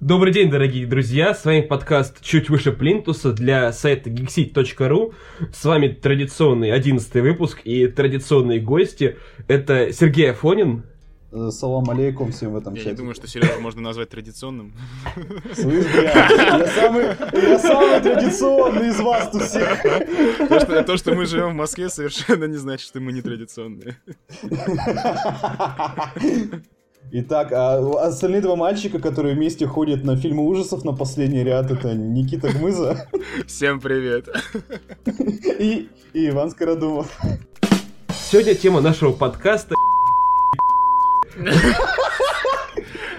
Добрый день, дорогие друзья! С вами подкаст «Чуть выше плинтуса» для сайта geekseat.ru. С вами традиционный одиннадцатый выпуск и традиционные гости. Это Сергей Афонин. Э, салам алейкум всем в этом Я чате. не думаю, что Сережу можно назвать традиционным. Слышь, бля, я самый, я самый традиционный из вас тут всех. То что, то, что мы живем в Москве, совершенно не значит, что мы не традиционные. Итак, а остальные два мальчика, которые вместе ходят на фильмы ужасов на последний ряд, это Никита Гмыза Всем привет. и, и Иван Скородумов. Сегодня тема нашего подкаста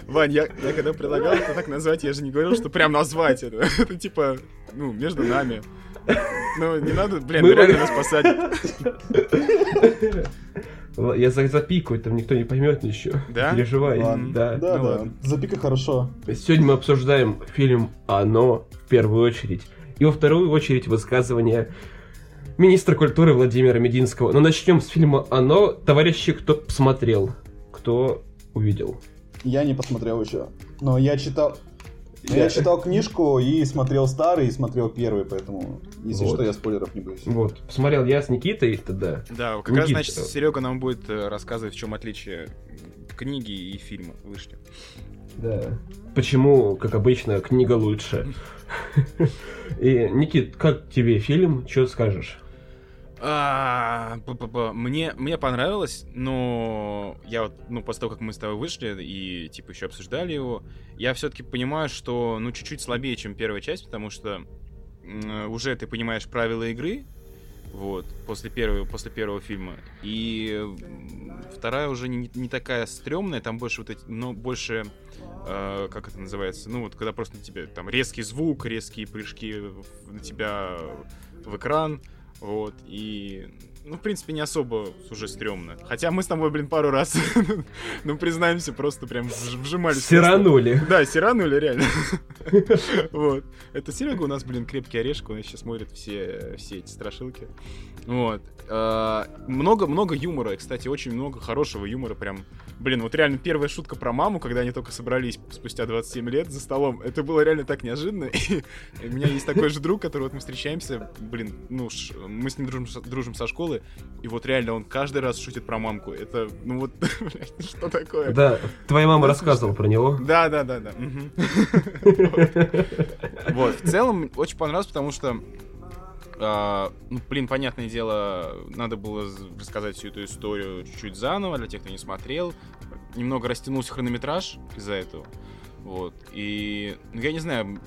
Вань, я, я когда предлагал это так назвать, я же не говорил, что прям назвать это. Это типа, ну, между нами. Ну, не надо, блин, Мы реально нас посадят. Я за- запикаю, там никто не поймет еще. Да? Переживай. Ладно. Да. Да, ну да, ладно. запика хорошо. Сегодня мы обсуждаем фильм «Оно» в первую очередь. И во вторую очередь высказывание министра культуры Владимира Мединского. Но начнем с фильма «Оно». Товарищи, кто посмотрел, кто увидел. Я не посмотрел еще, но я читал... Я- Я читал книжку и смотрел старый, и смотрел первый, поэтому, если Вот. что, я спойлеров не боюсь. Вот, посмотрел я с Никитой тогда. Да, как раз, Никит, значит, Серега нам будет э, рассказывать, в чем отличие книги и фильма вышли. Да. Почему, как обычно, книга лучше. И, Никит, как тебе фильм? Что скажешь? А. Мне, мне понравилось, но я вот, ну, после того, как мы с тобой вышли и, типа, еще обсуждали его, я все-таки понимаю, что, ну, чуть-чуть слабее, чем первая часть, потому что м, уже ты понимаешь правила игры, вот, после первого, после первого фильма, и вторая уже не, не такая стрёмная, там больше вот эти, ну, больше, э, как это называется, ну, вот, когда просто на тебя, там, резкий звук, резкие прыжки на тебя в экран, вот, и... Ну, в принципе, не особо уже стрёмно. Хотя мы с тобой, блин, пару раз, ну, признаемся, просто прям вж- вжимались. Сиранули. Да, сиранули, реально. Вот. Это Серега у нас, блин, крепкий орешек, он сейчас смотрит все, все эти страшилки. Вот. А, Много, много юмора, кстати, очень много хорошего юмора, прям. Блин, вот реально первая шутка про маму, когда они только собрались спустя 27 лет за столом, это было реально так неожиданно. И у меня есть такой же друг, который вот мы встречаемся, блин, ну, мы с ним дружим, со- дружим со школы, и вот реально он каждый раз шутит про мамку. Это, ну вот, блядь, что такое? Да, твоя мама рассказывала про него. Да, да, да, да. Вот, в целом очень понравилось, потому что, а, ну, блин, понятное дело, надо было рассказать всю эту историю чуть-чуть заново для тех, кто не смотрел. Немного растянулся хронометраж из-за этого. Вот. И, ну, я не знаю,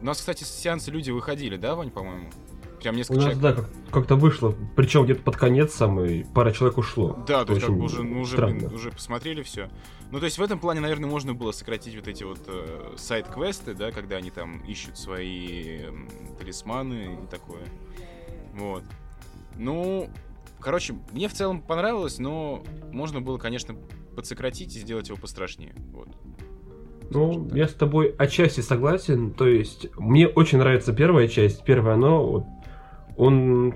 у нас, кстати, с сеанса люди выходили, да, Вань, по-моему? Прям У несколько нас, человек. да, как- как-то вышло. Причем где-то под конец самый пара человек ушло. Да, то есть как бы уже, ну, уже, блин, уже посмотрели все. Ну, то есть в этом плане, наверное, можно было сократить вот эти вот э, сайт-квесты, да, когда они там ищут свои м, талисманы и такое. Вот. Ну, короче, мне в целом понравилось, но можно было, конечно, подсократить и сделать его пострашнее. Вот. Ну, я с тобой отчасти согласен. То есть, мне очень нравится первая часть. Первое оно, вот, он,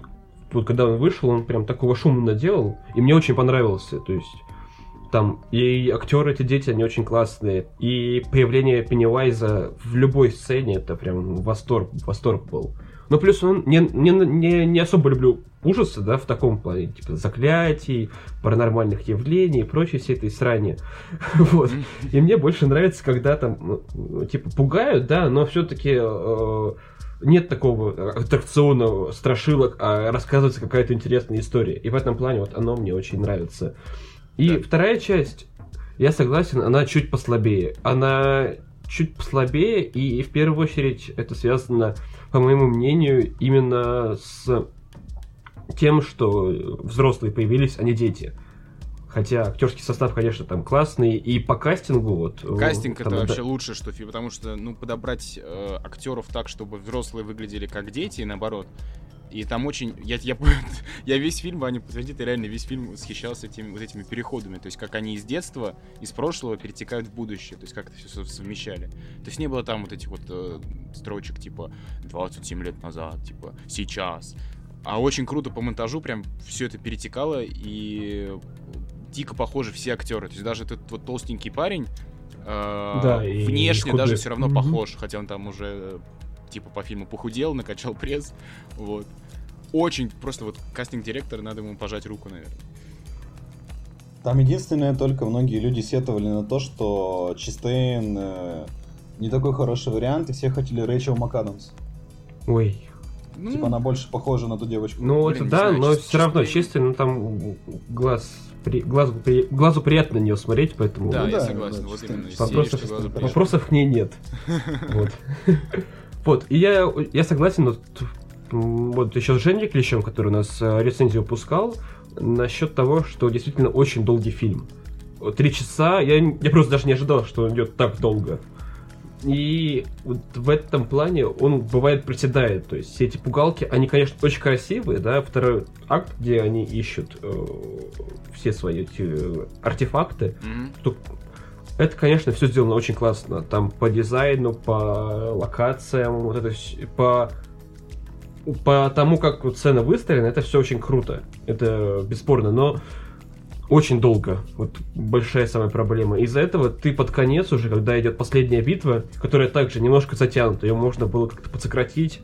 вот когда он вышел, он прям такого шума наделал. И мне очень понравился. То есть, там и актеры эти дети, они очень классные. И появление Пеннивайза в любой сцене, это прям восторг, восторг был. Но плюс он не, не, не, не особо люблю ужасы, да, в таком плане, типа заклятий, паранормальных явлений и прочей всей этой срани. Вот. И мне больше нравится, когда там, ну, типа, пугают, да, но все-таки нет такого аттракционного страшилок, а рассказывается какая-то интересная история. И в этом плане вот оно мне очень нравится. И Да. вторая часть, я согласен, она чуть послабее. Она чуть послабее, и в первую очередь это связано, по моему мнению, именно с тем, что взрослые появились, а не дети. Хотя актерский состав, конечно, там классный, и по кастингу вот... э, Кастинг там, это да, вообще лучшее, что потому что, ну, подобрать э, актеров так, чтобы взрослые выглядели как дети, и наоборот. И там очень... Я, я, я весь фильм, Ваня подтвердит, я реально весь фильм восхищался этими, вот этими переходами. То есть, как они из детства, из прошлого перетекают в будущее. То есть, как это все совмещали. То есть, не было там вот этих вот э, строчек, типа, 27 лет назад, типа, сейчас. А очень круто по монтажу прям все это перетекало, и дико похожи все актеры. То есть, даже этот вот толстенький парень, э, Да, и внешне худой. даже все равно Мгм. похож, хотя он там уже э, типа по фильму похудел, накачал пресс, вот. Очень просто вот кастинг-директор, надо ему пожать руку, наверное. Там единственное, только многие люди сетовали на то, что Чистейн э, не такой хороший вариант, и все хотели Рэйчел МакАдамс. Ой. Ну, Типа она больше похожа на ту девочку. Ну, не да, знаю, но чис- все равно, чисто, ну там глаз, при- глазу, при- глазу приятно на нее смотреть, поэтому да, ну я да, согласен, да, вот чисто- именно. Вопросов- вопросов к ней нет. Вот. Вот, и я, я согласен, вот, м, вот еще с Женей Клещем, который у нас э, рецензию выпускал, насчет того, что действительно очень долгий фильм. Три часа, я, я просто даже не ожидал, что он идет так долго. И вот в этом плане он бывает приседает. То есть все эти пугалки, они, конечно, очень красивые, да. Второй акт, где они ищут э, все свои эти э, артефакты, Мгм. то это, конечно, все сделано очень классно. Там по дизайну, по локациям, вот это по по тому, как сцена выстроена, это все очень круто. Это бесспорно, но очень долго. Вот большая самая проблема. Из-за этого ты под конец уже, когда идет последняя битва, которая также немножко затянута, ее можно было как-то подсократить,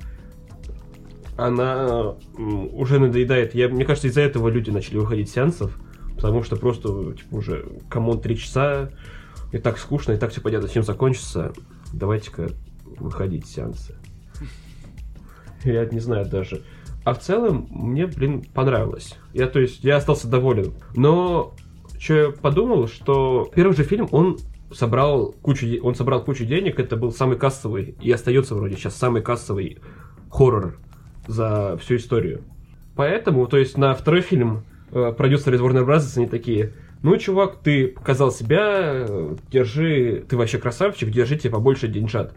она уже надоедает. Я, мне кажется, из-за этого люди начали выходить с сеансов, потому что просто, типа, уже, come on, три часа, и так скучно, и так все понятно, чем закончится. Давайте-ка выходить с сеанса. Я не знаю даже. А в целом, мне, блин, понравилось. Я, то есть, я остался доволен. Но, что я подумал, что первый же фильм, он собрал кучу, он собрал кучу денег, это был самый кассовый, и остается вроде сейчас самый кассовый хоррор за всю историю. Поэтому, то есть, на второй фильм э, продюсеры из Warner Bros. они такие, ну, чувак, ты показал себя, э, держи, ты вообще красавчик, держи тебе побольше деньжат.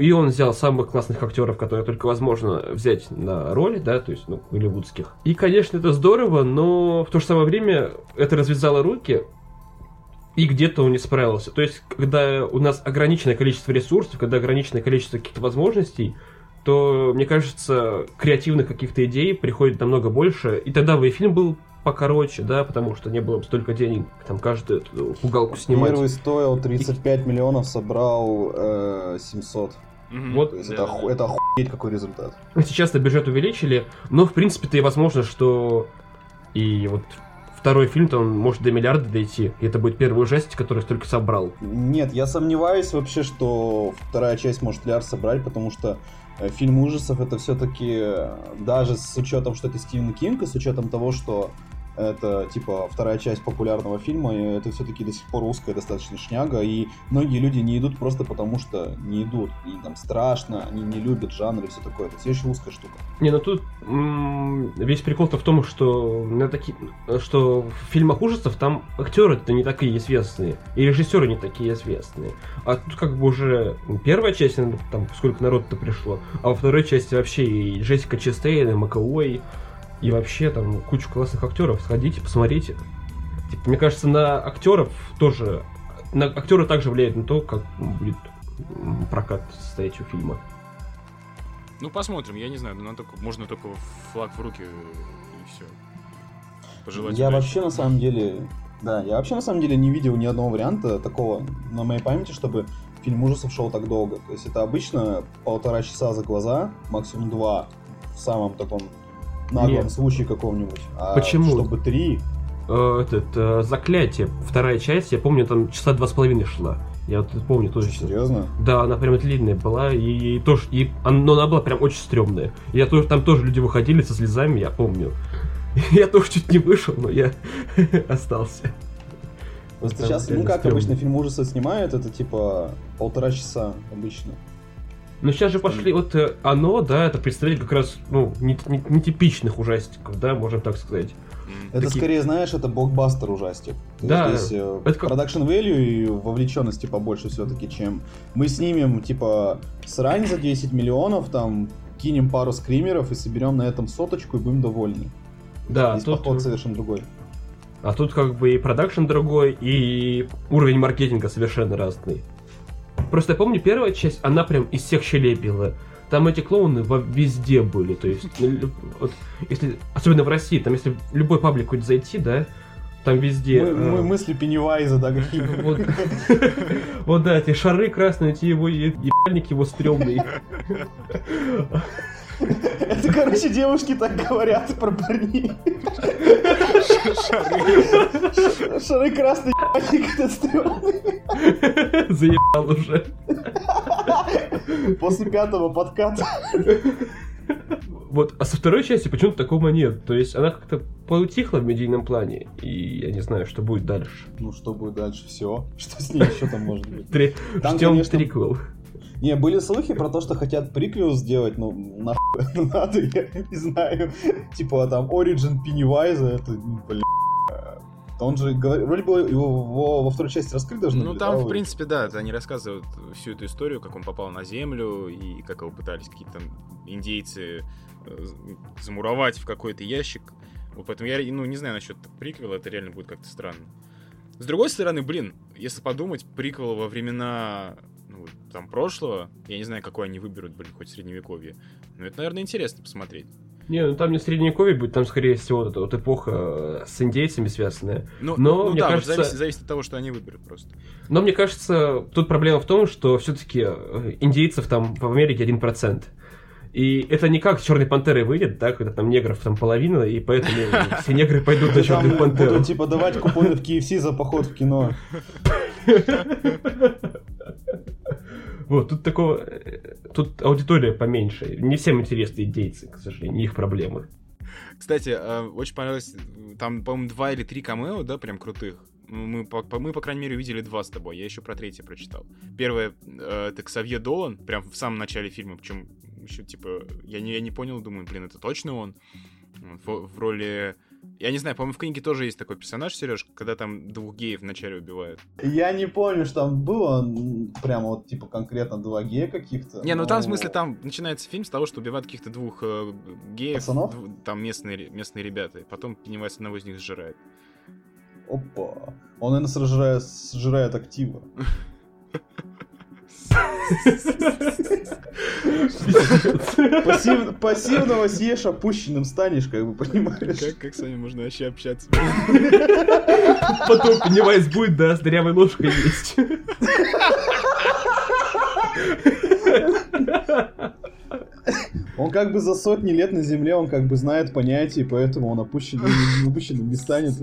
И он взял самых классных актеров, которые только возможно взять на роли, да, то есть, ну, голливудских. И, конечно, это здорово, но в то же самое время это развязало руки, и где-то он не справился. То есть, когда у нас ограниченное количество ресурсов, когда ограниченное количество каких-то возможностей, то, мне кажется, креативных каких-то идей приходит намного больше. И тогда бы и фильм был покороче, да, потому что не было бы столько денег, там, каждую пугалку снимать. Первый стоил 35 миллионов, собрал э, 700. Мгм. Вот, То есть Да, это, да, оху- это охуеть какой результат. Сейчас-то бюджет увеличили, но, в принципе-то и возможно, что и вот второй фильм-то он может до миллиарда дойти, и это будет первый ужастик, который столько собрал. Нет, я сомневаюсь вообще, что вторая часть может Ляр собрать, потому что э, фильм ужасов это все-таки, даже с учетом, что это Стивен Кинг, и с учетом того, что это типа вторая часть популярного фильма, и это все-таки до сих пор узкая достаточно шняга, и многие люди не идут просто потому, что не идут. И там страшно, они не любят жанр и все такое. Это все еще узкая штука. Не, ну тут весь прикол-то в том, что на таки... что в фильмах ужасов там актеры-то не такие известные, и режиссеры не такие известные. А тут как бы уже первая часть, ну, там сколько народу-то пришло, а во второй части вообще и Джессика Честейн, и Макауэй, и вообще там кучу классных актеров. Сходите, посмотрите. Типа, мне кажется, на актеров тоже... На актеры также влияет на то, как будет прокат состоять у фильма. Ну, посмотрим, я не знаю, ну, надо только, можно только флаг в руки и все. Пожелать я удачи. вообще на самом деле, да, я вообще на самом деле не видел ни одного варианта такого на моей памяти, чтобы фильм ужасов шел так долго. То есть это обычно полтора часа за глаза, максимум два в самом таком наглом Нет. случае каком-нибудь. А Почему? Чтобы три. Э, этот э, заклятие, вторая часть, я помню, там часа два с половиной шла. Я вот помню точно. Серьезно? Да, она прям длинная была, и, и тоже, и, но она была прям очень стрёмная. Я тоже, там тоже люди выходили со слезами, я помню. Я тоже чуть не вышел, но я остался. Просто сейчас, ну как обычно фильм ужасов снимают, это типа полтора часа обычно. Но сейчас же пошли, вот э, оно, да, это представитель как раз, ну, не- не- нетипичных ужастиков, да, можно так сказать. Это Такие- скорее, знаешь, это блокбастер ужастик. Да, Здесь э, это как- продакшн value и вовлеченности побольше все-таки, чем мы снимем, типа, срань за 10 миллионов, там, кинем пару скримеров и соберем на этом соточку и будем довольны. Да, Здесь тут, подход совершенно другой. а тут как бы и продакшн другой, и уровень маркетинга совершенно разный. Просто я помню, первая часть, она прям из всех щелей била. Там эти клоуны везде были, то есть, вот, если, особенно в России, там если в любой паблик хоть зайти, да, там везде... Мы- мы- э, мысли Пеннивайза, да, какие Вот, вот да, эти шары красные, эти его е- ебальник его стрёмный. Это, короче, девушки так говорят про парней. Шары красный ебальник, это стрёмный. Заебал уже. После пятого подката. Вот, а со второй части почему-то такого нет. То есть она как-то поутихла в медийном плане, и я не знаю, что будет дальше. Ну, что будет дальше? Все. Что с ней еще там может быть? Ждем триквел. Не, были слухи про то, что хотят приквел сделать, ну, нахуй надо, я не знаю. Типа там Origin Пеннивайза, это, ну, блин. Он же, вроде бы его во, второй части раскрыть должны Ну там, в принципе, да, они рассказывают всю эту историю, как он попал на Землю и как его пытались какие-то там индейцы э, замуровать в какой-то ящик. Вот поэтому я, ну, не знаю насчет приквела, это реально будет как-то странно. С другой стороны, блин, если подумать, приквел во времена там прошлого, я не знаю, какой они выберут, блин, хоть средневековье. Но это, наверное, интересно посмотреть. Не, ну там не средневековье будет, там, скорее всего, вот эта вот эпоха э, с индейцами связанная. Ну, Но, ну мне да, вот кажется- зависит, зависит от того, что они выберут просто. Но мне кажется, тут проблема в том, что все-таки индейцев там в Америке 1%. И это не как Черной Пантеры выйдет, да, когда там негров там половина, и поэтому все негры пойдут на Черную Пантеру. будут, типа, давать купоны в KFC за поход в кино. Вот, тут такого... э, Тут аудитория поменьше. Не всем интересны индейцы, к сожалению, их проблемы. Кстати, э, очень понравилось, там, по-моему, два или три камео, да, прям крутых. Ну, Мы, по, мы, по крайней мере, увидели два с тобой. Я еще про третье прочитал. Первое, это Ксавье Долан, прям в самом начале фильма. Причем еще, типа, я не, я не понял, думаю, блин, это точно он. В, в роли... Я не знаю, по-моему, в книге тоже есть такой персонаж, Сереж, когда там двух геев вначале убивают. Я не помню, что там было, прямо вот, типа, конкретно два гея каких-то. Не, ну там, в но- смысле, там начинается фильм с того, что убивают каких-то двух э, геев, Пацанов? дв- там местные, местные ребята. и Потом Пеннивайз одного из них сжирает. Опа. Он, наверное, сжирает, сжирает активы. Пассив- пассивного съешь, опущенным станешь, как бы, понимаешь? Как, как с вами можно вообще общаться? Потом Пеннивайз будет, да, с дырявой ложкой есть. Он как бы за сотни лет на земле, он как бы знает понятия, и поэтому он опущенным, опущенным не станет.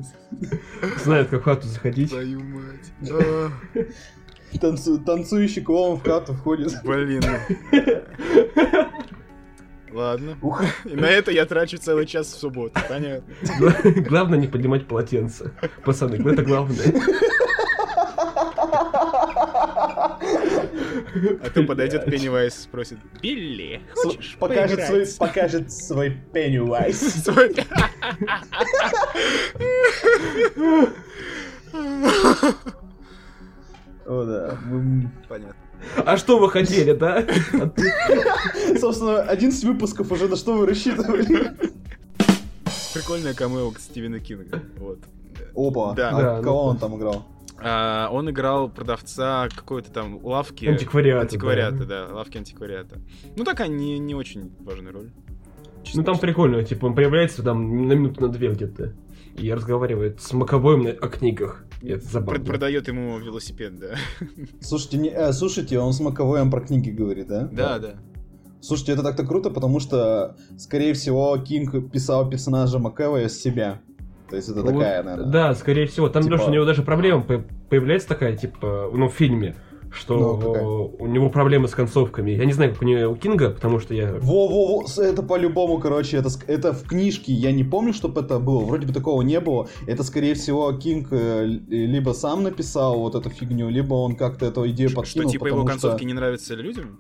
Знает, как в хату заходить. Твою мать. Танцу- танцующий клоун в хату входит. Блин. Ладно. Ух. И на это я трачу целый час в субботу, понятно. Гла- Главное не поднимать полотенце. Пацаны, это главное. А то подойдет Пеннивайз и спросит, Билли, хочешь покажет свой, поиграть?» покажет свой Пеннивайз. Свой- О, да. Понятно. А что вы хотели, да? Собственно, 11 выпусков уже, на что вы рассчитывали? Прикольная камео Стивена Кинга. Вот. Опа, Да. а Да, кого ну, он там играл? А, он играл продавца какой-то там лавки. Антиквариата, Антиквариата, да. да. лавки антиквариата. Ну, такая не, не очень важная роль. Ну там прикольно, типа он появляется там на минуту на две где-то. И разговаривает с Маковоем о книгах. Это забавно. Продает ему велосипед, да. Слушайте, не, э, слушайте, он с Маковоем про книги говорит, да? Да, да. Слушайте, это так-то круто, потому что, скорее всего, Кинг писал персонажа Макэвоя с себя. То есть это Вот, такая, наверное. Да, скорее всего. Там Типа- даже у него даже проблема по- появляется такая, типа, ну, в фильме, что Ну, какая? у него проблемы с концовками. Я не знаю, как у него у Кинга, потому что я... Во-во-во, это по-любому, короче, это, это в книжке, я не помню, чтобы это было, вроде бы такого не было. Это, скорее всего, Кинг э, либо сам написал вот эту фигню, либо он как-то эту идею Что подкинул, типа его потому что- концовки не нравятся людям?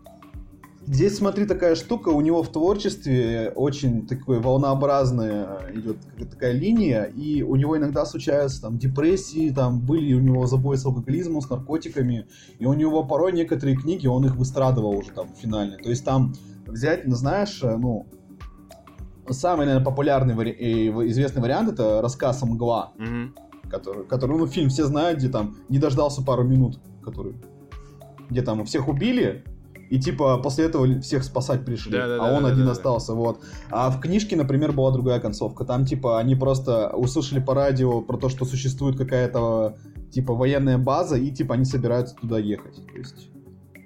Здесь, смотри, такая штука, у него в творчестве очень такой волнообразная идет какая-то такая линия, и у него иногда случаются там депрессии, там были у него забои с алкоголизмом, с наркотиками, и у него порой некоторые книги, он их выстрадывал уже там финально. То есть там взять, ну, знаешь, э, ну, самый, наверное, популярный, и в- известный вариант это рассказ «Мгла», Мгм. который, который, ну, фильм все знают, где там не дождался пару минут, который, где там всех убили, и типа после этого всех спасать пришли, Да, да, а да, он да, один да, да. остался, вот. А в книжке, например, была другая концовка. Там типа они просто услышали по радио про то, что существует какая-то типа военная база, и типа они собираются туда ехать. То есть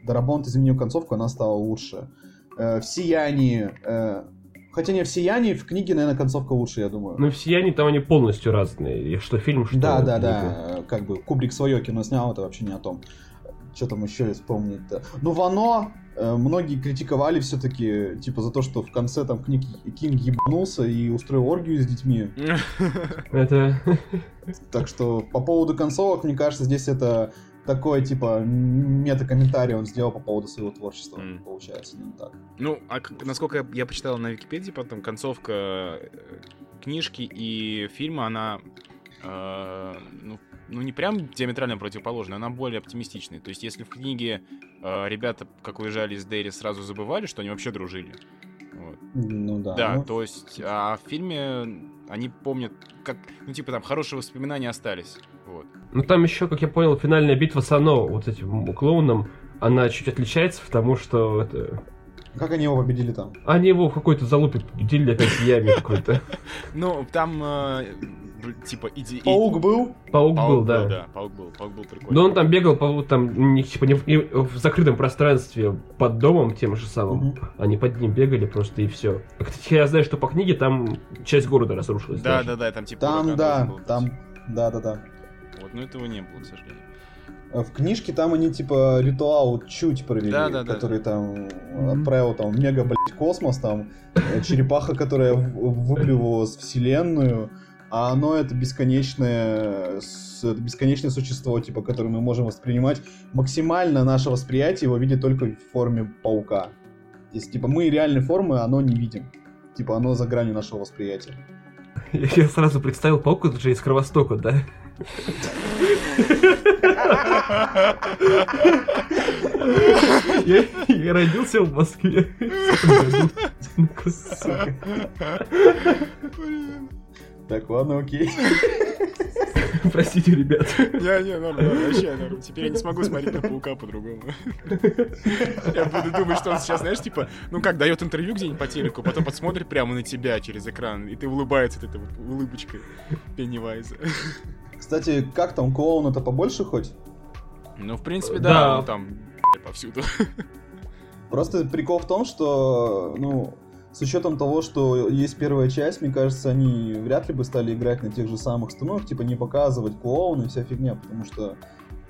Дарабонт изменил концовку, она стала лучше. Э, в Сиянии... э, хотя не в Сиянии, в книге, наверное, концовка лучше, я думаю. Ну, в «Сиянии» там они полностью разные. И что фильм, что... Да, да, книга. да. Как бы Кубрик свое кино снял, это вообще не о том. Что там еще вспомнить-то? Ну, в оно э, многие критиковали все-таки, типа, за то, что в конце там книги Кинг ебанулся и устроил оргию с детьми. Это... Так что по поводу концовок, мне кажется, здесь это такой, типа, мета-комментарий он сделал по поводу своего творчества, М. получается, не так. Ну, а к- насколько я, я почитал на Википедии, потом концовка э, книжки и фильма, она э, ну, ну, не прям диаметрально противоположная, она более оптимистичная. То есть, если в книге э, ребята, как уезжали из Дерри, сразу забывали, что они вообще дружили. Вот. Ну да. Да, ну, то есть, а в фильме они помнят, как, ну, типа, там, хорошие воспоминания остались. Вот. Ну, там еще, как я понял, финальная битва с Оно, вот этим клоуном, она чуть отличается, потому что это... Как они его победили там? Они его в какой-то залупе победили опять в яме какой-то. Ну, там, э, типа, иди... Паук был? Паук Паук был, да. да. Паук был, паук был прикольный. Но он там бегал по там, не, типа, не в, не в закрытом пространстве под домом тем же самым. Они под ним бегали просто и все. Кстати, я знаю, что по книге там часть города разрушилась. Да, даже. да, да, там типа... Там, да, там, да, да, да. Вот, но этого не было, к сожалению. А В книжке там они типа ритуал чуть провели, Да, да, да. который там Мгм. отправил там мега блядь, космос, там э, черепаха, которая в- выплевывалась в вселенную, а оно это бесконечное, это бесконечное существо, типа, которое мы можем воспринимать. Максимально наше восприятие его видит только в форме паука. То есть, типа, мы реальной формы оно не видим. Типа, оно за гранью нашего восприятия. Я сразу представил паука, это же из Кровостока, да? Я, я родился в Москве. Так, ладно, окей. Простите, ребят. Не, не, норм, норм, вообще норм. Теперь я не смогу смотреть на паука по-другому. Я буду думать, что он сейчас, знаешь, типа, ну как, дает интервью где-нибудь по телеку, потом подсмотрит прямо на тебя через экран, и ты улыбается от этой вот улыбочкой Пеннивайза. Кстати, как там, клоун это побольше хоть? Ну, в принципе, Да. да, он там повсюду. Просто прикол в том, что, ну, с учетом того, что есть первая часть, мне кажется, они вряд ли бы стали играть на тех же самых струнах, типа не показывать клоуна и вся фигня, потому что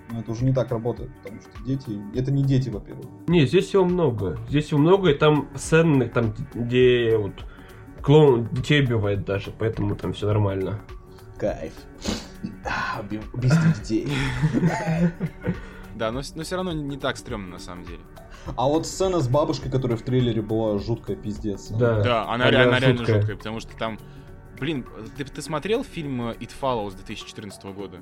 ну, это уже не так работает, потому что дети... Это не дети, во-первых. Не, здесь его много. Здесь его много, и там сцены, там, где вот клоун детей убивает даже, поэтому там все нормально. Кайф. Убийство детей. Да, но, но все равно не так стрёмно на самом деле. А вот сцена с бабушкой, которая в трейлере была жуткая пиздец. Да. Да, она, Она реально, реально жуткая. потому что там... Блин, ты, ты смотрел фильм э, It Follows 2014 года?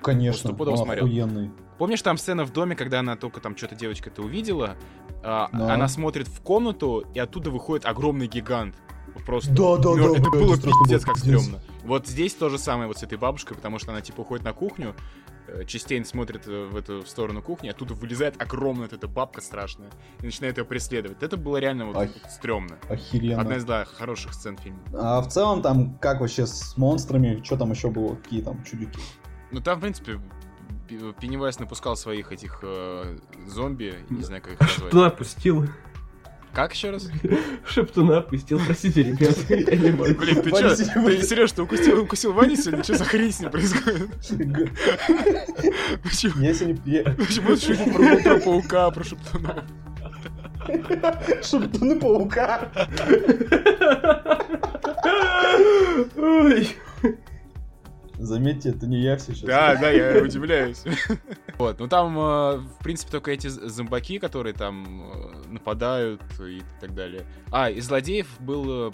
Конечно, он смотрел. охуенный. Помнишь там сцена в доме, когда она только там что-то девочка-то увидела, а, Да. она смотрит в комнату, и оттуда выходит огромный гигант. Вот Просто. Да, да, мёр- да, Это да, было это пиздец было, как пиздец. стрёмно. Вот здесь то же самое вот с этой бабушкой, потому что она типа уходит на кухню, э, частенько смотрит э, в эту в сторону кухни, оттуда вылезает огромная эта бабка страшная и начинает ее преследовать. Это было реально вот Ай. стрёмно. Охеренно. Одна из, да, хороших сцен фильма. А в целом там, как вообще с монстрами, что там еще было, какие там чудики? Ну там, в принципе, Пеннивайз напускал своих этих э, зомби, не знаю, как их назвать. Шептуна опустил. Как еще раз? Шептуна опустил. Простите, ребят. Я не могу. Блин, ты сегодня- Ты серьезно, ты укусил, укусил Ваню сегодня? Что за хрень с ним происходит? Почему? Я сегодня... Почему ты шутишь про, про паука, про шептунов? Шептуны паука. Ой. Заметьте, это не я сейчас. Да, да, я удивляюсь. Вот, ну там, э, в принципе, только эти зомбаки, которые там э, нападают и так далее. А, из злодеев был э,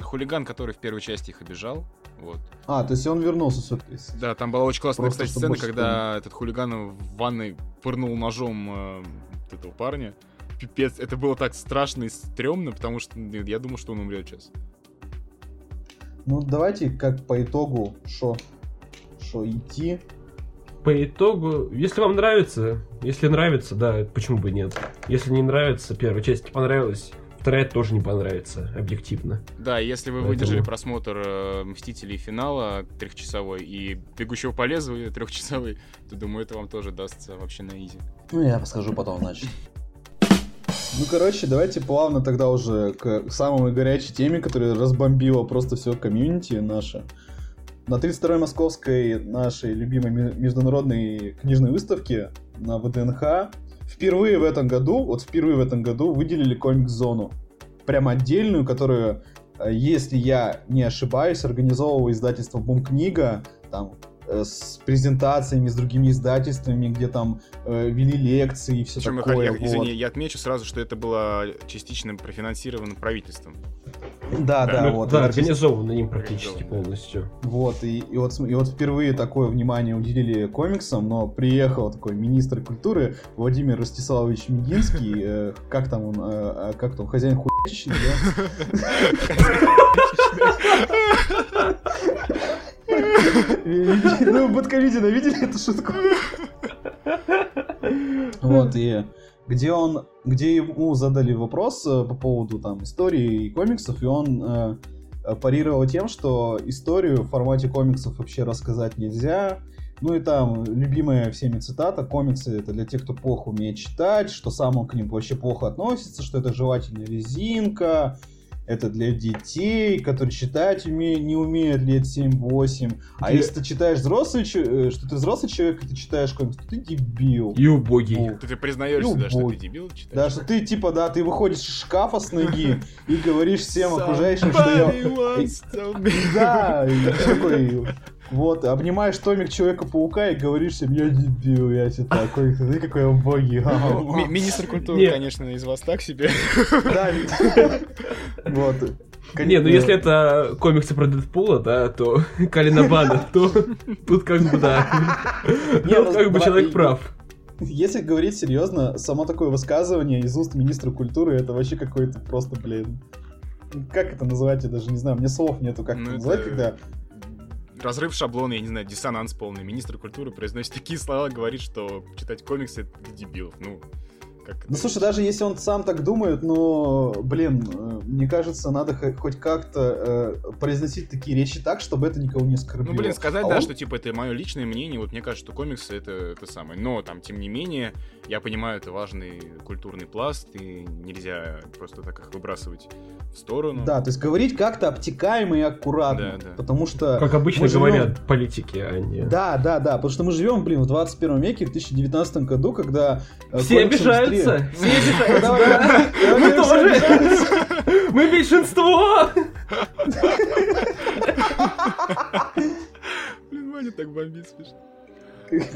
хулиган, который в первой части их обижал. Вот. А, то есть он вернулся все-таки. Да, там была очень классная, Просто, кстати, сцена, когда этот хулиган в ванной пырнул ножом э, этого парня. Пипец, это было так страшно и стрёмно, потому что ну, я думал, что он умрет сейчас. Ну, давайте как по итогу, что что идти. По итогу, если вам нравится, если нравится, да, почему бы нет. если не нравится, первая часть не понравилась, вторая тоже не понравится, объективно. Да, если вы Поэтому- выдержали просмотр э, Мстителей финала трехчасовой и Бегущего по лезвию трехчасовой, то думаю, это вам тоже дастся вообще на изи. Ну, я расскажу потом, значит. Ну, короче, давайте плавно тогда уже к самой горячей теме, которая разбомбила просто все комьюнити наше. На 32-й московской нашей любимой международной книжной выставке на ВДНХ впервые в этом году, вот впервые в этом году выделили комик-зону. Прям отдельную, которую, э, если я не ошибаюсь, организовывала издательство Бум Книга, там, с презентациями, с другими издательствами, где там э, вели лекции и все Причем, такое. я, вот. извини, я отмечу сразу, что это было частично профинансировано правительством. Да, да, Ну, вот. да, организовано им практически полностью. Вот, и, и вот, и вот впервые такое внимание уделили комиксам, но приехал такой министр культуры Владимир Ростиславович Мединский, э, как там он, э, э, как там, хозяин хуйчищи, да? Ну, Батковидина видели эту шутку? Вот, и где он, где ему задали вопрос э, по поводу там истории и комиксов, и он э, э, парировал тем, что историю в формате комиксов вообще рассказать нельзя. Ну и там любимая всеми цитата, комиксы это для тех, кто плохо умеет читать, что сам он к ним вообще плохо относится, что это жевательная резинка, это для детей, которые читать уме- не умеют лет 7-8. А Для- если ты читаешь взрослый, э, что ты взрослый человек, и ты читаешь комикс, то ты дебил. И убогий. Ну, Ты, ты признаешься, да, что ты дебил читаешь? Да, что ты типа, да, ты выходишь из шкафа с ноги и говоришь всем окружающим, что я... Да, такой, вот, обнимаешь томик Человека-паука и говоришь всем, я дебил, я тебе такой, ты какой убогий. Ну, ми- Министр культуры, конечно, из вас так себе. Да, вот. Не, ну если это комиксы про Дэдпула, да, то Калина Бана, то тут как бы да. Тут ну, как бы человек прав. Если говорить серьезно, само такое высказывание из уст министра культуры, это вообще какой-то просто, блин... Как это называть, я даже не знаю, мне слов нету, как Ну, это это- называть, когда... Разрыв шаблона, я не знаю, диссонанс полный. Министр культуры произносит такие слова, говорит, что читать комиксы это дебилов. Ну, как Ну это? слушай, даже если он сам так думает, но, блин, э, мне кажется, надо хо- хоть как-то э, произносить такие речи так, чтобы это никого не оскорбило. Ну, блин, сказать, А да, он- что, типа, это мое личное мнение, вот мне кажется, что комиксы это, это самое. Но, там, тем не менее, я понимаю, это важный культурный пласт, и нельзя просто так их выбрасывать в сторону. Да, то есть говорить как-то обтекаемо и аккуратно. Да, да. Потому что... Как обычно живем- говорят политики, а не... Да, да, да, потому что мы живем, блин, в 21 веке, в 2019 году, когда... э, Все комикс-индустрия- Все да, Мы тоже! Мы меньшинство! Блин, Ваня так бомбит смешно.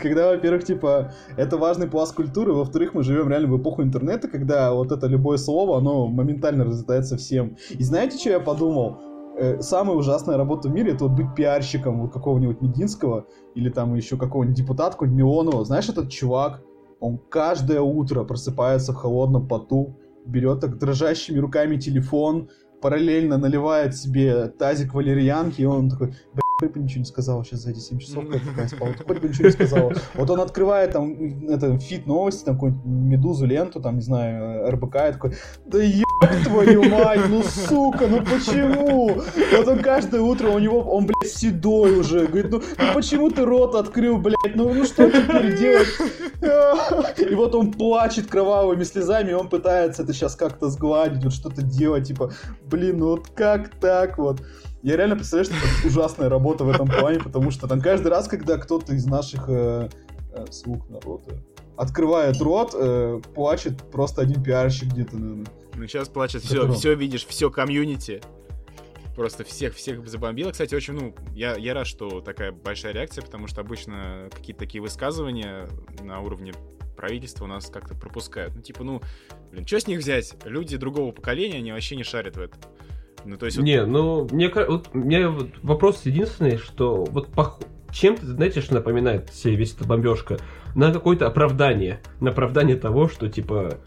Когда, во-первых, типа, это важный пласт культуры, во-вторых, мы живем реально в эпоху интернета, когда вот это любое слово, оно моментально разлетается всем. И знаете, что я подумал? Э, Самая ужасная работа в мире это вот быть пиарщиком вот какого-нибудь Мединского или там еще какого-нибудь депутата, какого-нибудь Милонова. Знаешь, этот чувак, он каждое утро просыпается в холодном поту, берет так дрожащими руками телефон, параллельно наливает себе тазик валерьянки, и он такой, «Бля, хоть бы ничего не сказал сейчас за эти 7 часов, пока я спал, хоть бы ничего не сказал. Вот он открывает там это, feed новости, там какую-нибудь медузу, ленту, там, не знаю, РБК, и такой, да ебать твою мать, ну сука, ну почему? Вот он каждое утро, у него, он, блядь, седой уже, говорит, ну, ну почему ты рот открыл, блядь, ну, ну что теперь делать? И вот он плачет кровавыми слезами, и он пытается это сейчас как-то сгладить, вот что-то делать, типа, блин, ну вот как так вот? Я реально представляю, что это ужасная работа в этом плане, потому что там каждый раз, когда кто-то из наших э, э, слуг народа открывает рот, э, плачет просто один пиарщик где-то, наверное. Ну, сейчас плачет все, все видишь, все комьюнити. Просто всех, всех забомбило. Кстати, очень, ну, я, я рад, что такая большая реакция, потому что обычно какие-то такие высказывания на уровне правительства у нас как-то пропускают. Ну, типа, ну, блин, что с них взять? Люди другого поколения, они вообще не шарят в этом. Ну, то есть, вот- Не, ну, мне, вот, у меня вот вопрос единственный, что вот пох... чем-то, знаете, что напоминает себе весь эта бомбежка? На какое-то оправдание. На оправдание того, что, типа,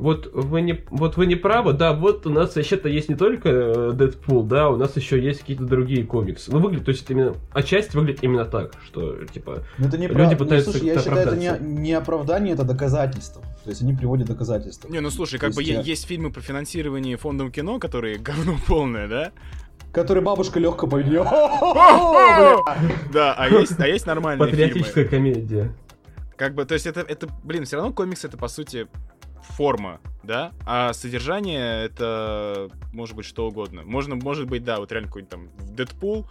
вот вы не, вот вы не правы, да, вот у нас вообще-то есть не только э, Дэдпул, да, у нас еще есть какие-то другие комиксы. Ну, выглядит, то есть это именно, отчасти выглядит именно так, что, типа, Ну, это не люди прав- ну, пытаются слушай, я считаю, это не, не оправдание, это доказательство. То есть они приводят доказательства. Не, ну слушай, То как бы есть я- есть фильмы по финансированию фондом кино, которые говно полное, да? Который бабушка легко поведет. Да, а есть, а есть нормальные фильмы. патриотическая комедия. Как бы, то есть это, это, блин, все равно комикс это по сути форма, да, а содержание это может быть что угодно. Можно, может быть, да, вот реально какой-нибудь там Дэдпул,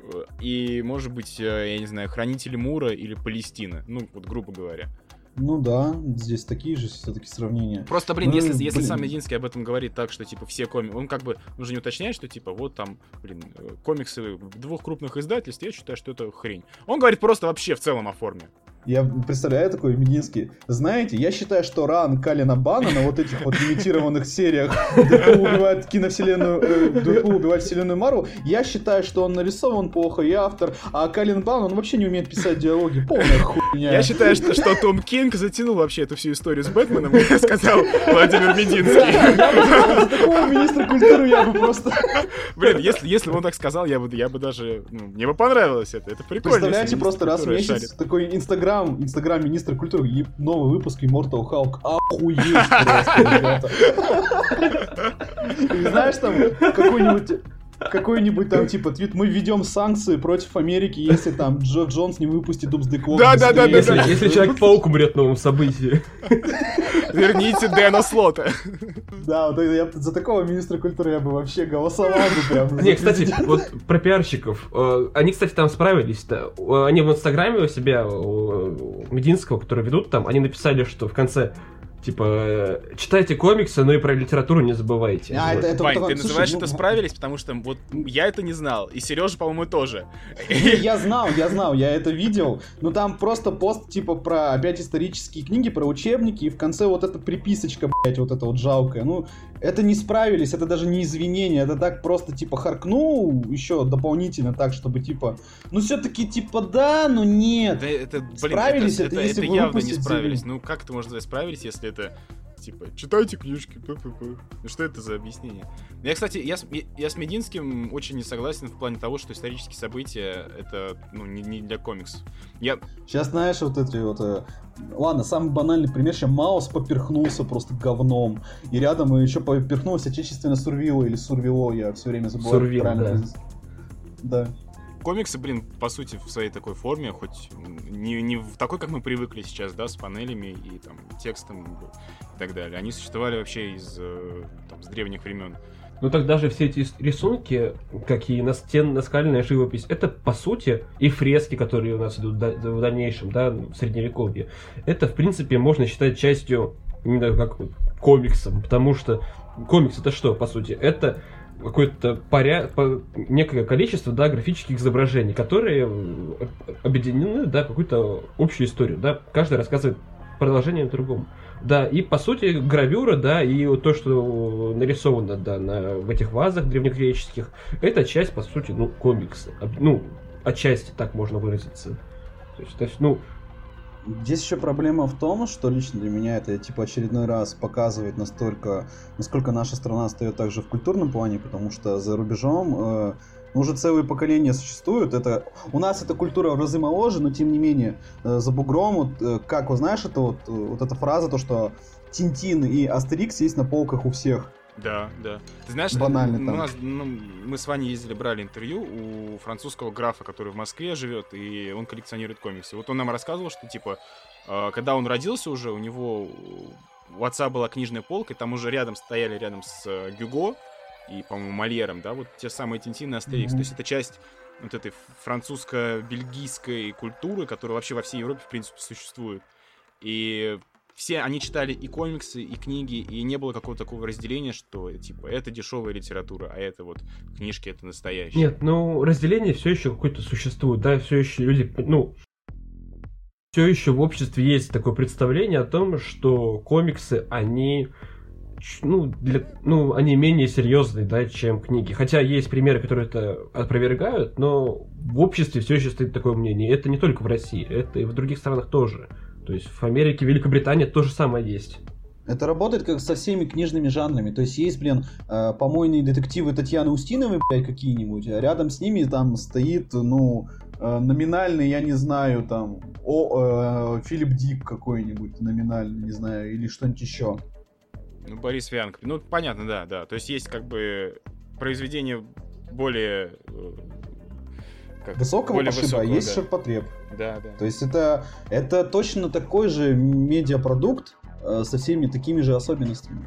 э, и может быть, э, я не знаю, Хранители Мура или Палестина, ну, вот грубо говоря. Ну да, здесь такие же все-таки сравнения. Просто, блин, Ну, если, если блин. сам Мединский об этом говорит так, что, типа, все комиксы... Он как бы, он же не уточняет, что, типа, вот там, блин, э, комиксы двух крупных издательств, я считаю, что это хрень. Он говорит просто вообще в целом о форме. Я представляю такой Мединский. Знаете, я считаю, что ран Калина Бана на вот этих вот лимитированных сериях Дэдпул убивает киновселенную, э, Дэдпул убивает вселенную Марвел, я считаю, что он нарисован плохо, и автор, а Калин Бан, он вообще не умеет писать диалоги. Полная хуйня. Я считаю, что, что Том Кинг затянул вообще эту всю историю с Бэтменом, сказал Владимир Мединский. Такого министра культуры я бы просто... Блин, если, если бы он так сказал, я бы, я бы даже... Ну, мне бы понравилось это. Это прикольно. Представляете, просто раз в месяц такой Инстаграм, Инстаграм министра культуры, и новый выпуск Immortal Hulk. Охуеть просто, ребята. И знаешь, там какой-нибудь какой-нибудь там типа твит мы введем санкции против Америки, если там Джефф Джонс не выпустит Doomsday Clock Да, да, да, быстрее. Если, да. если Человек-паук умрет в новом событии. Верните Дэна Слота. Да, вот я за такого министра культуры я бы вообще голосовал бы прям. Не, кстати, вот про пиарщиков. Э, Они, кстати, там справились-то. Э, Они в Инстаграме у себя, у Мединского, который ведут там, они написали, что в конце, типа, читайте комиксы, но и про литературу не забывайте. А, Вот. это- это Вань, вот ты называешь слушай, это ну, справились, потому что вот я это не знал, и Сережа, по-моему, тоже. Я знал, я знал, я это видел. Но там просто пост типа про опять исторические книги, про учебники, и в конце вот эта приписочка, блять, вот эта вот жалкая. Ну, это не справились, это даже не извинение, это так просто типа харкнул еще дополнительно так, чтобы типа, ну все-таки типа да, но нет. Да, это, блин, Справились это, это, это, если это явно не справились. Ну как это можно сказать справились, если это типа читайте книжки, п-п-п». Ну что это за объяснение? Я, кстати, я, с- я с Мединским очень не согласен в плане того, что исторические события это ну не, не для комиксов. Я Сейчас знаешь вот эти вот... э, Ладно, самый банальный пример, сейчас Маус поперхнулся просто говном. И рядом еще поперхнулся отечественно Сурвило или Сурвило, я все время забываю. Сурвило, правильно да. Да. Комиксы, блин, по сути, в своей такой форме, хоть не, не в такой, как мы привыкли сейчас, да, с панелями и там текстом и так далее. Они существовали вообще из э, там, с древних времен. Ну так даже все эти рисунки, как и настен, наскальная живопись, это по сути и фрески, которые у нас идут в дальнейшем, да, в средневековье. Это, в принципе, можно считать частью именно как комиксом, потому что комикс это что, по сути? Это какое-то поря... по- некое количество да, графических изображений, которые объединены да, какую-то общую историю. Да? Каждый рассказывает продолжение другому. Да, и по сути гравюра, да, и вот то, что нарисовано, да, на, в этих вазах древнегреческих, это часть, по сути, ну, комикса. Ну, отчасти так можно выразиться. То есть, то есть, ну, Здесь еще проблема в том, что лично для меня это типа очередной раз показывает настолько, насколько наша страна стоит также в культурном плане, потому что за рубежом э, ну, уже целые поколения существуют. Это у нас эта культура в разы моложе, но тем не менее э, за бугром, вот, э, как вы знаешь, это вот, э, вот эта фраза то, что Тинтин и Астерикс есть на полках у всех. Да, да. Ты знаешь, Банально у нас, ну, мы с Ваней ездили, брали интервью у французского графа, который в Москве живет, и он коллекционирует комиксы. Вот он нам рассказывал, что, типа, э, когда он родился уже, у него у отца была книжная полка, и там уже рядом стояли рядом с э, Гюго и, по-моему, Мольером, да, вот те самые Тинтин и Астерикс. Мгм. То есть это часть вот этой французско-бельгийской культуры, которая вообще во всей Европе, в принципе, существует. И все они читали и комиксы, и книги, и не было какого-то такого разделения, что типа это дешевая литература, а это вот книжки это настоящие. Нет, ну, разделение все еще какое-то существует, да, все еще люди, ну, все еще в обществе есть такое представление о том, что комиксы, они, ну, для, ну, они менее серьезные, да, чем книги. Хотя есть примеры, которые это опровергают, но в обществе все еще стоит такое мнение. Это не только в России, это и в других странах тоже. То есть в Америке, Великобритании то же самое есть. Это работает как со всеми книжными жанрами. То есть есть, блин, э, помойные детективы Татьяны Устиновой, блядь, какие-нибудь, а рядом с ними там стоит, ну, э, номинальный, я не знаю, там, о, э, Филипп Дик какой-нибудь номинальный, не знаю, или что-нибудь еще. Ну, Борис Вянг. Ну, понятно, да, да. То есть есть как бы произведение более... как, Высокого более пошиба, а высокого, есть да. ширпотреб. Да, да. То есть это, это точно такой же медиапродукт э, со всеми такими же особенностями.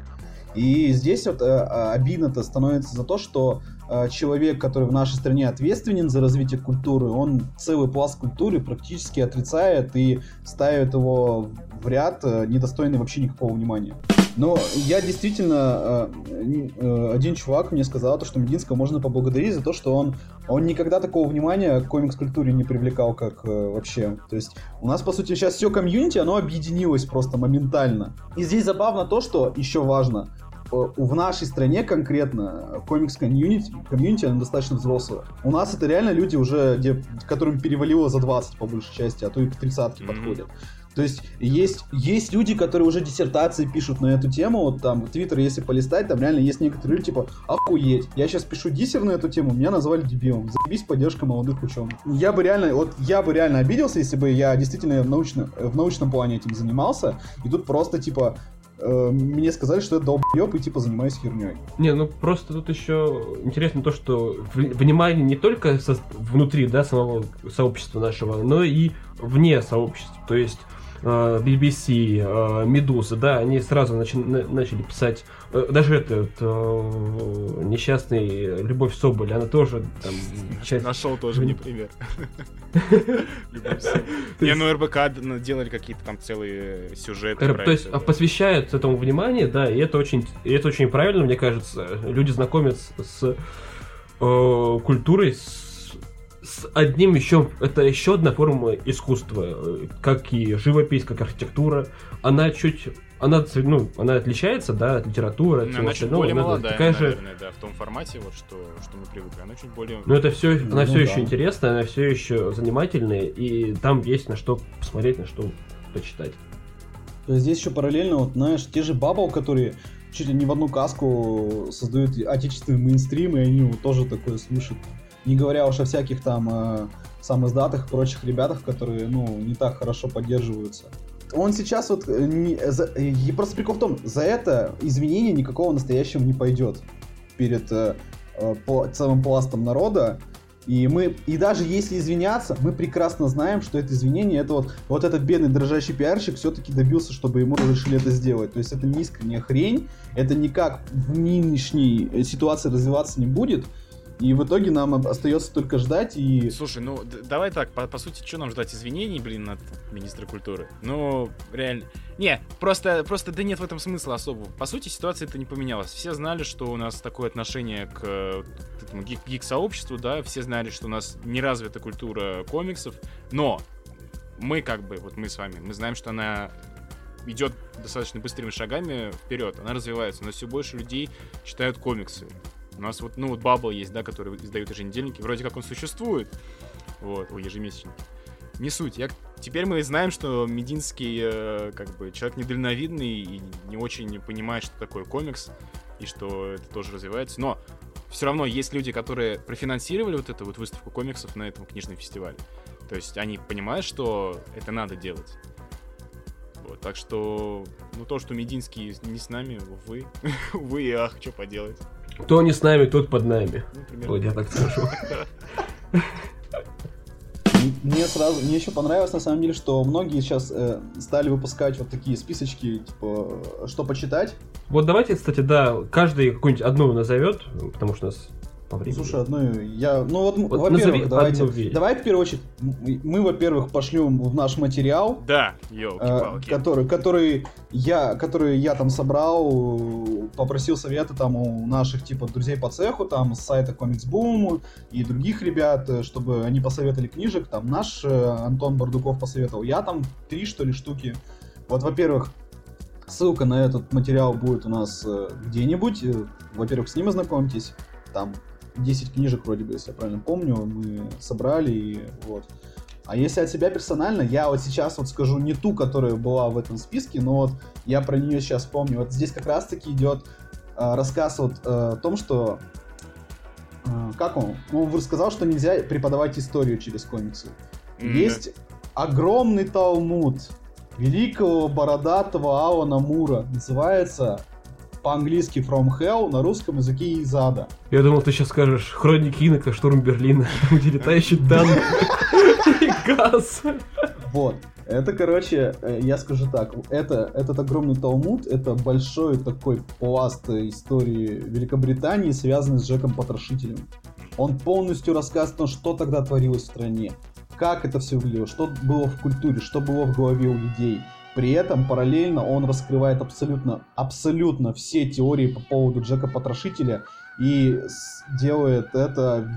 И здесь вот э, э, обидно-то становится за то, что э, человек, который в нашей стране ответственен за развитие культуры, он целый пласт культуры практически отрицает и ставит его в ряд, э, недостойный вообще никакого внимания. Но я действительно, э, э, один чувак мне сказал, то, что Мединского можно поблагодарить за то, что он, он никогда такого внимания к комикс-культуре не привлекал, как э, вообще. То есть у нас, по сути, сейчас все комьюнити, оно объединилось просто моментально. И здесь забавно то, что еще важно. В нашей стране конкретно комикс-комьюнити, комьюнити, оно достаточно взрослое. У нас это реально люди уже, где, которым перевалило за 20 по большей части, а то и к 30 Мгм. подходят. То есть есть, есть люди, которые уже диссертации пишут на эту тему, вот там в Твиттер, если полистать, там реально есть некоторые люди, типа, охуеть, я сейчас пишу диссер на эту тему, меня назвали дебилом, заебись поддержка молодых ученых. Я бы реально, вот я бы реально обиделся, если бы я действительно в, научно, в научном плане этим занимался, и тут просто, типа, э, мне сказали, что я долбоеб и, типа, занимаюсь херней. Не, ну просто тут еще интересно то, что внимание не только со- внутри, да, самого сообщества нашего, но и вне сообщества. То есть BBC, э, Медуза, да, они сразу начали писать, э, даже этот э, несчастный Любовь Соболь, она тоже там часть... Нашел тоже мне пример. Не, ну РБК делали какие-то там целые сюжеты. Э, То есть посвящают этому внимание, да, и это очень, это очень правильно, мне кажется. Люди знакомятся с э, культурой, с, с одним еще, это еще одна форма искусства, э, как и живопись, как архитектура. Она чуть, она, ну, она отличается, да, от литературы, от Ну, всего Она чуть остального, более но это молодая, такая же, наверное, да, в том формате, вот что, что мы привыкли. Она чуть более... но это все, Ну она все да. еще интересная, она все еще занимательная, и там есть на что посмотреть, на что почитать. Здесь еще параллельно, вот, знаешь, те же Бабл, которые чуть ли не в одну каску создают отечественный мейнстрим, и они вот тоже такое слушают. Не говоря уж о всяких там э, сам издатах и прочих ребятах, которые, ну, не так хорошо поддерживаются. Он сейчас вот, э, не- за- э, и просто прикол в том, за это извинения никакого настоящего не пойдет перед э, э, целым пластом народа. И мы, и даже если извиняться, мы прекрасно знаем, что это извинение, это вот, вот этот бедный дрожащий пиарщик все-таки добился, чтобы ему разрешили это сделать. То есть это не искренняя хрень, это никак в нынешней э, ситуации развиваться не будет. И в итоге нам остается только ждать и... Слушай, ну давай так, по, по сути, что нам ждать извинений, блин, от министра культуры? Ну, реально. Не, просто, просто да нет в этом смысла особого. По сути, ситуация это не поменялась. Все знали, что у нас такое отношение к вот этому гик- гик-сообществу, да, все знали, что у нас не развита культура комиксов, но мы как бы, вот мы с вами, мы знаем, что она идет достаточно быстрыми шагами вперед, она развивается, нас все больше людей читают комиксы. У нас вот, ну, вот Bubble есть, да, который издают еженедельники. Вроде как он существует. Вот, ой, ежемесячник. Не суть. Я... Теперь мы знаем, что Мединский, э, как бы, человек недальновидный и не очень понимает, что такое комикс, и что это тоже развивается. Но все равно есть люди, которые профинансировали вот эту вот выставку комиксов на этом книжном фестивале. То есть они понимают, что это надо делать. Вот, так что, ну, то, что Мединский не с нами, увы, увы и ах, что поделать. Кто не с нами, тот под нами. Ну, Вот я так скажу. Мне сразу, мне еще понравилось на самом деле, что многие сейчас э, стали выпускать вот такие списочки, типа, э, что почитать. Вот давайте, кстати, да, каждый какую-нибудь одну назовет, потому что у нас по времени. Слушай, одну я... Ну вот, Вот во-первых, давайте... одну. Давай в первую очередь, мы, во-первых, пошлем в наш материал, Да, э, елки-палки. который, который я, который я там собрал, э, попросил совета там у наших типа друзей по цеху, там с сайта Comics Boom и других ребят, э, чтобы они посоветовали книжек. Там наш э, Антон Бардуков посоветовал. Я там три что ли штуки. Вот, во-первых, ссылка на этот материал будет у нас э, где-нибудь. Во-первых, с ним ознакомьтесь. Там 10 книжек вроде бы, если я правильно помню, мы собрали и вот. А если от себя персонально, я вот сейчас вот скажу не ту, которая была в этом списке, но вот я про нее сейчас помню. Вот здесь как раз-таки идет э, рассказ вот э, о том, что э, как он? Он рассказал, что нельзя преподавать историю через комиксы. М, Есть огромный талмуд великого бородатого Алана Мура. Называется по-английски From Hell, на русском языке из ада. Я думал, ты сейчас скажешь Хроники Инока, Штурм Берлина, где летающий танк газ. Вот. Это, короче, э, я скажу так, это, этот огромный талмуд, это большой такой пласт истории Великобритании, связанный с Джеком Потрошителем. Он полностью рассказывает что тогда творилось в стране, как это все выглядело, что было в культуре, что было в голове у людей. При этом параллельно он раскрывает абсолютно, абсолютно все теории по поводу Джека Потрошителя и делает это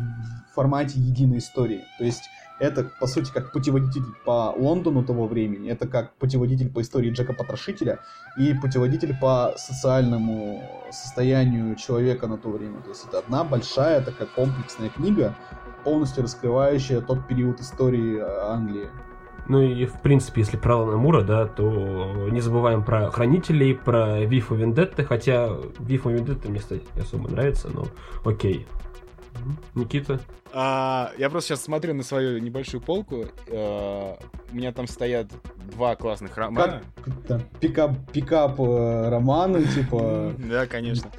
в формате единой истории. То есть это, по сути, как путеводитель по Лондону того времени, это как путеводитель по истории Джека Потрошителя и путеводитель по социальному состоянию человека на то время. То есть это одна большая такая комплексная книга, полностью раскрывающая тот период истории э, Англии. Ну и в принципе, если про Алана Мура, да, то не забываем про Хранителей, про Вифа Вендетты, хотя Вифа Вендетта мне, кстати, не особо нравится, но окей. Никита? А, я просто сейчас смотрю на свою небольшую полку. э, у меня там стоят два классных романа. Как это, пикап, пикап э, романы, типа... Да, конечно.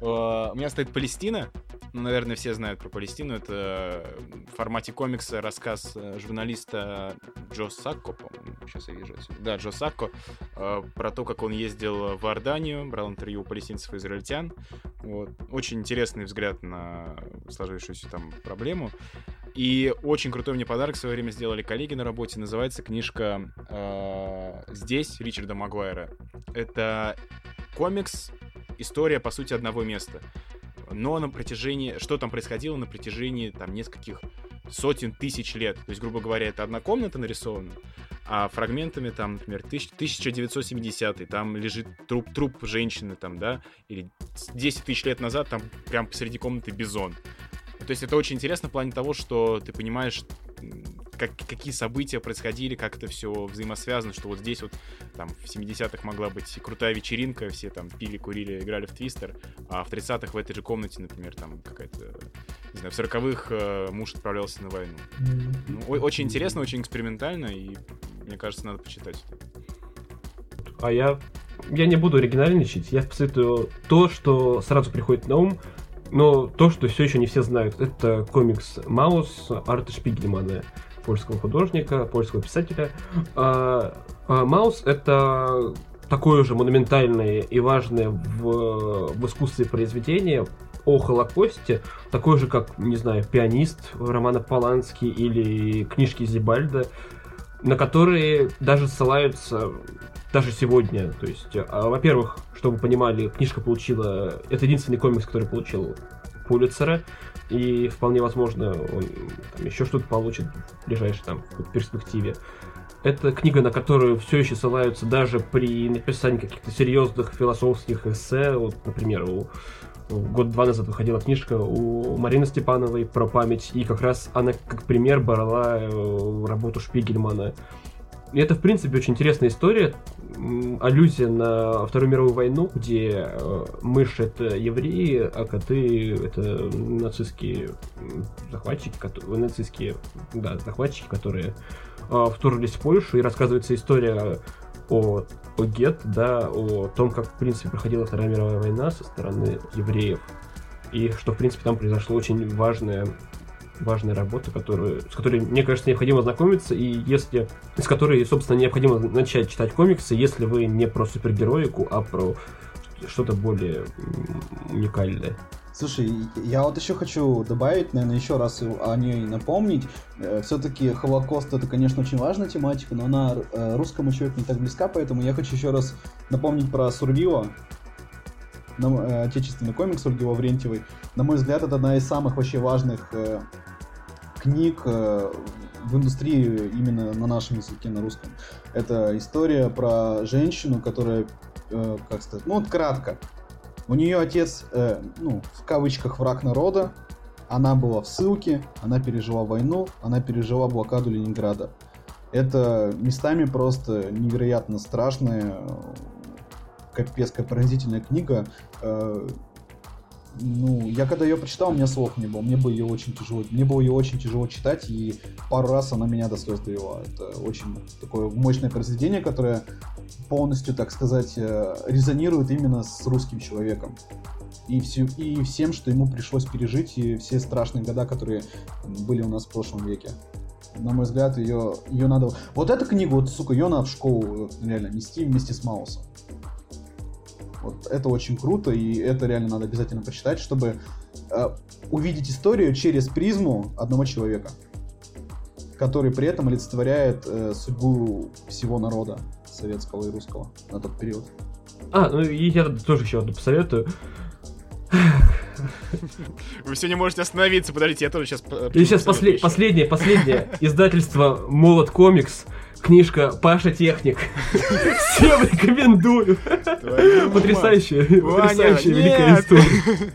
Э, У меня стоит Палестина. Ну, наверное, все знают про Палестину. Это в формате комикса рассказ э, журналиста Джо Сакко, по-моему. Сейчас я вижу. отсюда. Да, Джо Сакко. э, Про то, как он ездил в Иорданию, брал интервью у палестинцев и израильтян. Вот. Очень интересный взгляд на сложившуюся там проблему. И очень крутой мне подарок в свое время сделали коллеги на работе. Называется книжка э, «Здесь» Ричарда Магуайра. Это комикс, история, по сути, одного места. Но на протяжении... Что там происходило на протяжении там нескольких сотен тысяч лет. То есть, грубо говоря, это одна комната нарисована, а фрагментами там, например, тысяч- 1970 там лежит труп, труп женщины там, да, или 10 тысяч лет назад там прям посреди комнаты бизон. То есть это очень интересно в плане того, что ты понимаешь, как, какие события происходили, как это все взаимосвязано, что вот здесь вот там в 70-х могла быть крутая вечеринка, все там пили, курили, играли в твистер, а в 30-х в этой же комнате, например, там какая-то, не знаю, в 40-х э, муж отправлялся на войну. Ну, очень интересно, очень экспериментально, и мне кажется, надо почитать. А я, я не буду оригинальничать, я посоветую то, что сразу приходит на ум, но то, что все еще не все знают. Это комикс Маус Арта Шпигельмана, польского художника, польского писателя. А, а, Маус это такое же монументальное и важное в, в искусстве произведение о Холокосте, такое же, как, не знаю, «Пианист» Романа Полански или книжки Зибальда, на которые даже ссылаются даже сегодня. То есть, а, во-первых, чтобы вы понимали, книжка получила... Это единственный комикс, который получил Пулитцера, и вполне возможно, он там, еще что-то получит в ближайшей там перспективе. Это книга, на которую все еще ссылаются даже при написании каких-то серьезных философских эссе. Вот, например, у год-два назад выходила книжка у Марины Степановой про память, и как раз она как пример брала э, работу Шпигельмана. И это, в принципе, очень интересная история. Аллюзия на Вторую мировую войну, где э, мышь это евреи, а коты это нацистские захватчики, кото- нацистские, да, захватчики, которые э, вторглись в Польшу, и рассказывается история о, о гет, да, о том, как, в принципе, проходила Вторая мировая война со стороны евреев. И что, в принципе, там произошла очень важная важная работа, которую, с которой, мне кажется, необходимо знакомиться, и если с которой, собственно, необходимо начать читать комиксы, если вы не про супергероику, а про что-то более уникальное. Слушай, я вот еще хочу добавить, наверное, еще раз о ней напомнить. Все-таки Холокост это, конечно, очень важная тематика, но она э, русскому человеку не так близка, поэтому я хочу еще раз напомнить про Сурвила, нам- э, отечественный комикс Ольги Лаврентьевой. На мой взгляд, это одна из самых вообще важных э, книг э, в индустрии именно на нашем языке, на русском. Это история про женщину, которая, э, как сказать, ну вот кратко. У нее отец, э, ну, в кавычках, враг народа, Она была в ссылке, она пережила войну, она пережила блокаду Ленинграда. Это местами просто невероятно страшная, капец, как поразительная книга. Э, ну, я когда ее прочитал, у меня слов не было. Мне было ее очень тяжело. Мне было ее очень тяжело читать, и пару раз она меня до слез довела. Это очень такое мощное произведение, которое полностью, так сказать, э, резонирует именно с русским человеком. И, все, и всем, что ему пришлось пережить, и все страшные года, которые были у нас в прошлом веке. На мой взгляд, ее, ее надо... Вот эту книгу, вот, сука, ее надо в школу реально нести вместе с Маусом. Вот это очень круто, и это реально надо обязательно почитать, чтобы э, увидеть историю через призму одного человека, который при этом олицетворяет э, судьбу всего народа советского и русского на тот период. А, ну и я тоже еще одну посоветую. Вы все не можете остановиться, подождите, я тоже сейчас... И сейчас после, последнее, последнее издательство Молот Комикс книжка Паша Техник. Всем рекомендую. Потрясающая, потрясающая великая история.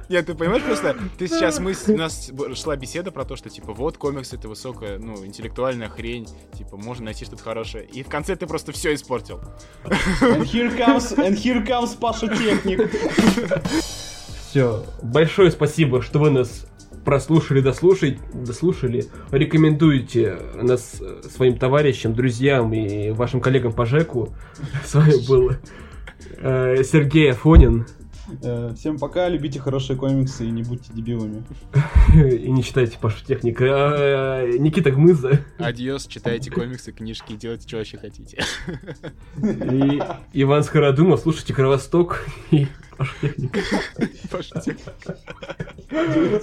Нет, ты понимаешь, просто ты сейчас мы у нас шла беседа про то, что типа вот комикс это высокая, ну, интеллектуальная хрень, типа можно найти что-то хорошее. И в конце ты просто все испортил. And here comes, and here comes Паша Техник. Все, большое спасибо, что вы нас прослушали, дослушали, дослушали, рекомендуйте нас своим товарищам, друзьям и вашим коллегам по ЖЭКу. С вами был э, Сергей Афонин. Э, всем пока, любите хорошие комиксы и не будьте дебилами. И не читайте Пашу Техника. А, Никита Гмыза. Адьос, читайте комиксы, книжки, делайте, что вообще хотите. И Иван Скородумов, слушайте Кровосток и Пашу Техника. Пашу Техника.